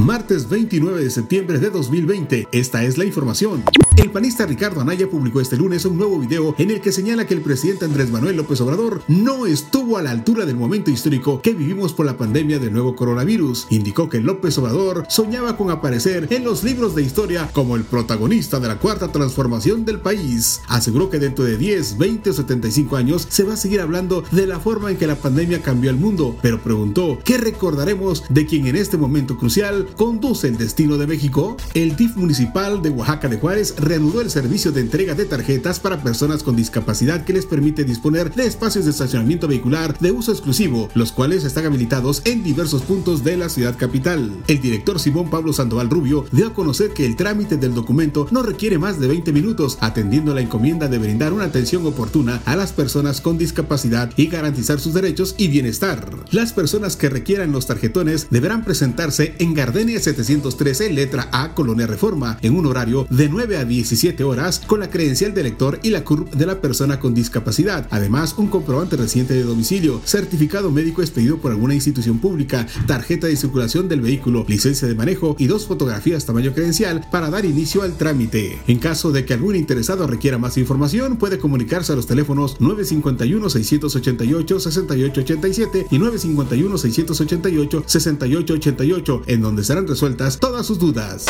Martes 29 de septiembre de 2020. Esta es la información. El panista Ricardo Anaya publicó este lunes un nuevo video en el que señala que el presidente Andrés Manuel López Obrador no estuvo a la altura del momento histórico que vivimos por la pandemia del nuevo coronavirus. Indicó que López Obrador soñaba con aparecer en los libros de historia como el protagonista de la cuarta transformación del país. Aseguró que dentro de 10, 20 o 75 años se va a seguir hablando de la forma en que la pandemia cambió el mundo, pero preguntó, ¿qué recordaremos de quien en este momento crucial conduce el destino de México? El DIF municipal de Oaxaca de Juárez reanudó el servicio de entrega de tarjetas para personas con discapacidad que les permite disponer de espacios de estacionamiento vehicular de uso exclusivo, los cuales están habilitados en diversos puntos de la ciudad capital. El director Simón Pablo Sandoval Rubio dio a conocer que el trámite del documento no requiere más de 20 minutos, atendiendo la encomienda de brindar una atención oportuna a las personas con discapacidad y garantizar sus derechos y bienestar. Las personas que requieran los tarjetones deberán presentarse en Gardenia 713, letra A, Colonia Reforma, en un horario de 9 a 10 17 horas con la credencial de lector y la CURP de la persona con discapacidad. Además, un comprobante reciente de domicilio, certificado médico expedido por alguna institución pública, tarjeta de circulación del vehículo, licencia de manejo y dos fotografías tamaño credencial para dar inicio al trámite. En caso de que algún interesado requiera más información, puede comunicarse a los teléfonos 951-688-6887 y 951-688-6888, en serán resueltas todas sus dudas.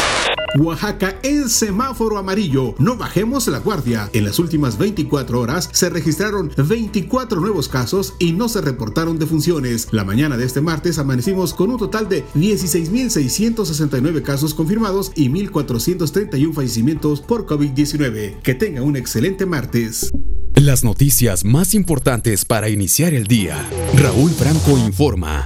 Oaxaca en semáforo amarillo. No bajemos la guardia. En las últimas 24 horas se registraron 24 nuevos casos y no se reportaron defunciones. La mañana de este martes amanecimos con un total de 16.669 casos confirmados y 1.431 fallecimientos por COVID-19. Que tenga un excelente martes. Las noticias más importantes para iniciar el día. Raúl Franco informa.